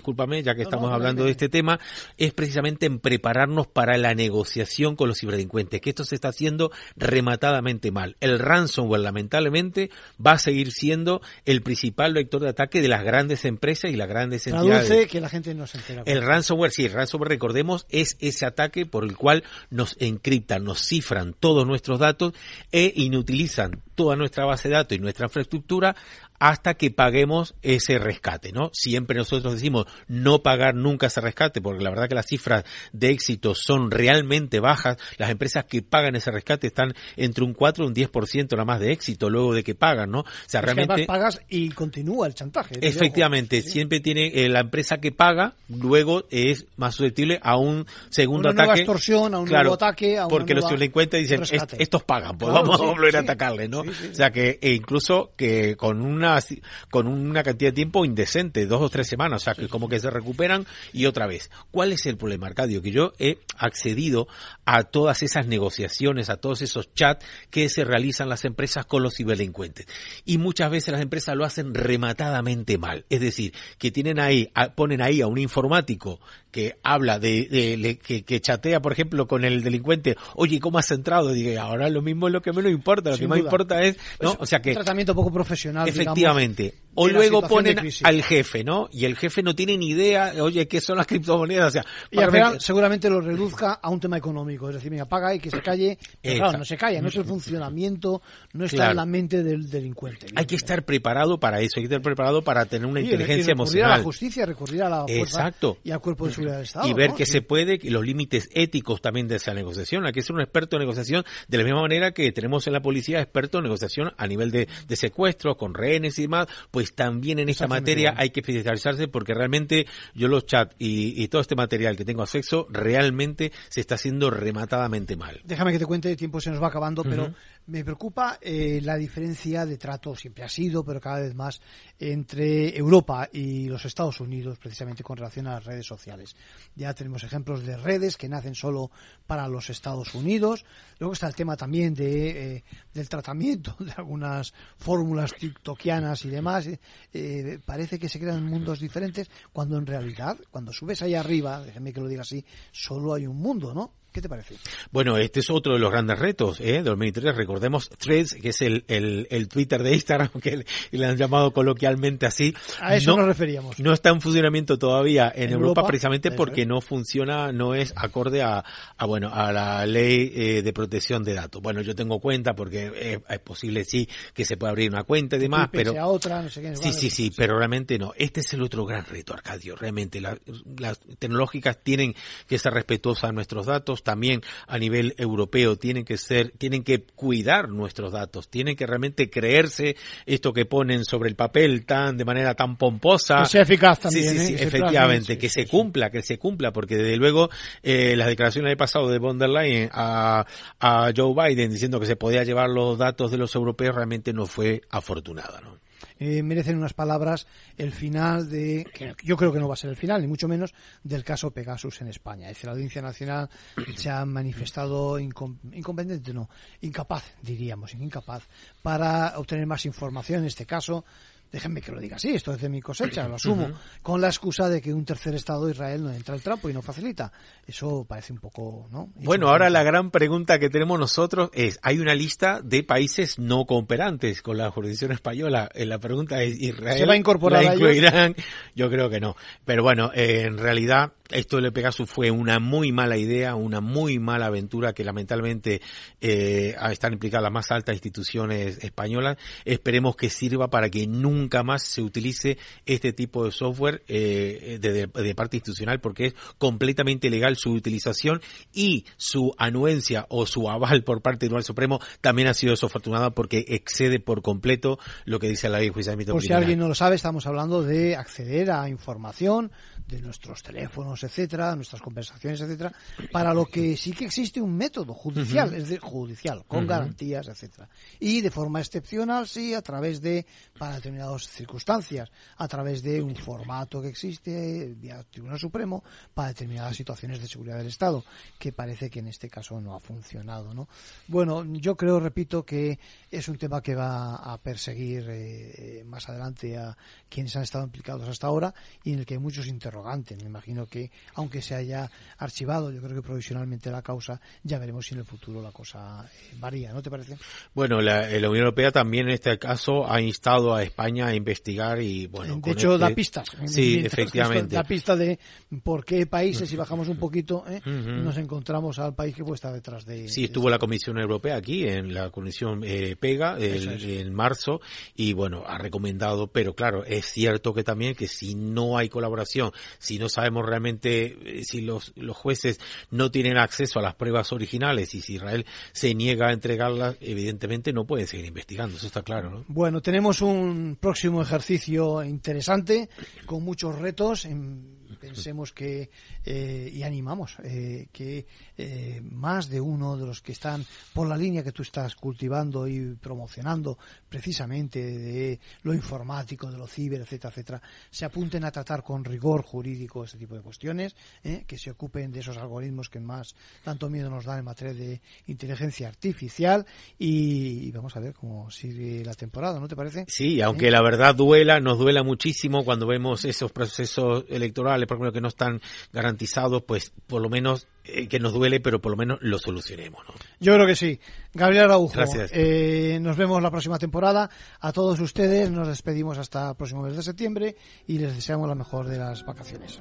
ya que No, estamos no, hablando de este tema, es precisamente en prepararnos para la negociación con los ciberdelincuentes, que esto se está haciendo rematadamente mal. El ransomware, lamentablemente, va a seguir siendo el principal vector de ataque de las grandes empresas y las grandes entidades. Traduce que la gente no se entera. El ransomware, sí, el ransomware, recordemos, es ese ataque por el cual nos encriptan, nos cifran todos nuestros datos e inutilizan toda nuestra base de datos y nuestra infraestructura hasta que paguemos ese rescate, ¿no? Siempre nosotros decimos no pagar nunca ese rescate, porque la verdad que las cifras de éxito son realmente bajas. Las empresas que pagan ese rescate están entre un 4 y un 10% nada más de éxito luego de que pagan, ¿no? O sea, Es que realmente... además pagas y continúa el chantaje. Efectivamente, siempre tiene eh, la empresa que paga, luego es más susceptible a un segundo Una nueva ataque. extorsión, a un Claro, nuevo ataque, a porque los nueva delincuentes dicen, rescate. "Est- estos pagan, pues Claro, vamos sí, a volver a sí. atacarles, ¿no? O sea que, e incluso que con una, con una cantidad de tiempo indecente, dos o tres semanas, o sea que como que se recuperan y otra vez. ¿Cuál es el problema, Arcadio? Que yo he accedido a todas esas negociaciones, a todos esos chats que se realizan las empresas con los ciberdelincuentes. Y muchas veces las empresas lo hacen rematadamente mal. Es decir, que tienen ahí, ponen ahí a un informático que habla de, de- le- que, que chatea, por ejemplo, con el delincuente, oye, ¿cómo has entrado? Digo, ahora lo mismo es lo que menos importa, lo Sin que más duda. importa es, ¿no? Pues, o sea que, Un tratamiento poco profesional, efectivamente. Digamos, o luego ponen al jefe, ¿no? Y el jefe no tiene ni idea, oye, ¿qué son las criptomonedas? O sea, Y al final seguramente lo reduzca a un tema económico, es decir, mira, paga y que se calle. Pero claro, no se calla, no es el funcionamiento, no está Claro. en la mente del delincuente. hay que estar preparado para eso, hay que estar preparado para tener una Y- y inteligencia recurrir a emocional. la justicia, recurrir a la fuerza Exacto. y al cuerpo de seguridad del Estado. y ver ¿no? que Sí. se puede y los límites éticos también de esa negociación. Hay que ser un experto en negociación de la misma manera que tenemos en la policía expertos en negociación a nivel de, de secuestros, con rehenes y demás, pues también en esta materia hay que especializarse porque realmente yo los chats y, y todo este material que tengo acceso realmente se está haciendo rematadamente mal. Déjame que te cuente, el tiempo se nos va acabando, pero me preocupa eh, la diferencia de trato, siempre ha sido, pero cada vez más, entre Europa y los Estados Unidos, precisamente con relación a las redes sociales. Ya tenemos ejemplos de redes que nacen solo para los Estados Unidos. Luego está el tema también de, eh, del tratamiento de algunas fórmulas tiktokianas y demás. Eh, parece que se crean mundos diferentes, cuando en realidad, cuando subes ahí arriba, déjeme que lo diga así, solo hay un mundo, ¿no? ¿Qué te parece? Bueno, este es otro de los grandes retos ¿eh? de 2023. Recordemos Threads, que es el, el, el Twitter de Instagram, que le, han llamado coloquialmente así. A eso nos referíamos. No está en funcionamiento todavía en, Europa, precisamente porque no funciona, no es acorde a, a bueno, a la ley eh, de protección de datos. Bueno, yo tengo cuenta porque es, posible sí que se pueda abrir una cuenta y demás, pero a otra, no sé qué, sí, sí, sí, pero realmente no. Este es el otro gran reto, Arcadio. Realmente las tecnológicas tienen que ser respetuosas a nuestros datos, también a nivel europeo tienen que ser, tienen que cuidar nuestros datos, tienen que realmente creerse esto que ponen sobre el papel tan de manera tan pomposa. Que sea eficaz también. Sí, sí, ¿eh? efectivamente, que se cumpla, que se cumpla, porque desde luego eh, las declaraciones del pasado de von der Leyen a, a Joe Biden diciendo que se podía llevar los datos de los europeos realmente no fue afortunada, ¿no? Eh, merecen unas palabras el final de, que yo creo que no va a ser el final, ni mucho menos, del caso Pegasus en España. Es decir, la Audiencia Nacional se ha manifestado incompetente, no, incapaz, diríamos, incapaz, para obtener más información en este caso déjenme que lo diga así, esto es de mi cosecha, lo asumo, con la excusa de que un tercer Estado, Israel, no entra al trapo y no facilita. Eso parece un poco, ¿no? Bueno, ahora la gran pregunta que tenemos nosotros es, hay una lista de países no cooperantes con la jurisdicción española. Eh, la pregunta es, ¿Israel ¿Se va a incorporar la incluirán? Yo creo que no. Pero bueno, eh, en realidad esto de Pegasus fue una muy mala idea, una muy mala aventura que lamentablemente eh, están implicadas las más altas instituciones españolas. Esperemos que sirva para que nunca más se utilice este tipo de software eh, de, parte institucional porque es completamente ilegal su utilización y su anuencia o su aval por parte del Tribunal Supremo también ha sido desafortunada porque excede por completo lo que dice la ley de juicio Por si alguien no lo sabe, estamos hablando de acceder a información de nuestros teléfonos, etcétera, nuestras conversaciones, etcétera, para lo que sí que existe un método judicial, es de, judicial, con garantías, etcétera. Y de forma excepcional, sí, a través de, para circunstancias, a través de un formato que existe vía Tribunal Supremo para determinadas situaciones de seguridad del Estado, que parece que en este caso no ha funcionado, ¿no? Bueno, yo creo, repito, que es un tema que va a perseguir eh, más adelante a quienes han estado implicados hasta ahora y en el que hay muchos interrogantes. Me imagino que aunque se haya archivado, yo creo que provisionalmente la causa, ya veremos si en el futuro la cosa eh, varía, ¿no te parece? Bueno, la, Unión Europea también en este caso ha instado a España a investigar y, bueno... De hecho, da este pistas. Sí, efectivamente. Da pista de por qué países, si bajamos un poquito, ¿eh? nos encontramos al país que puede estar detrás de... Sí, estuvo la Comisión Europea aquí, en la Comisión eh, PEGA, en marzo, y bueno, ha recomendado, pero claro, es cierto que también que si no hay colaboración, si no sabemos realmente eh, si los, los jueces no tienen acceso a las pruebas originales y si Israel se niega a entregarlas, evidentemente no puede seguir investigando, eso está claro. ¿no? Bueno, tenemos un próximo ejercicio interesante con muchos retos. En pensemos que eh, y animamos eh, que eh, más de uno de los que están por la línea que tú estás cultivando y promocionando precisamente de lo informático, de lo ciber, etcétera, etcétera, se apunten a tratar con rigor jurídico este tipo de cuestiones, que se ocupen de esos algoritmos que más tanto miedo nos dan en materia de inteligencia artificial y, vamos a ver cómo sigue la temporada, ¿no te parece? Sí, aunque la verdad duela, nos duela muchísimo cuando vemos esos procesos electorales, por ejemplo, que no están garantizados, pues por lo menos eh, que nos duele, pero por lo menos lo solucionemos. ¿no? Yo creo que sí. Gabriel Araujo, eh, nos vemos la próxima temporada. A todos ustedes nos despedimos hasta el próximo mes de septiembre y les deseamos la mejor de las vacaciones.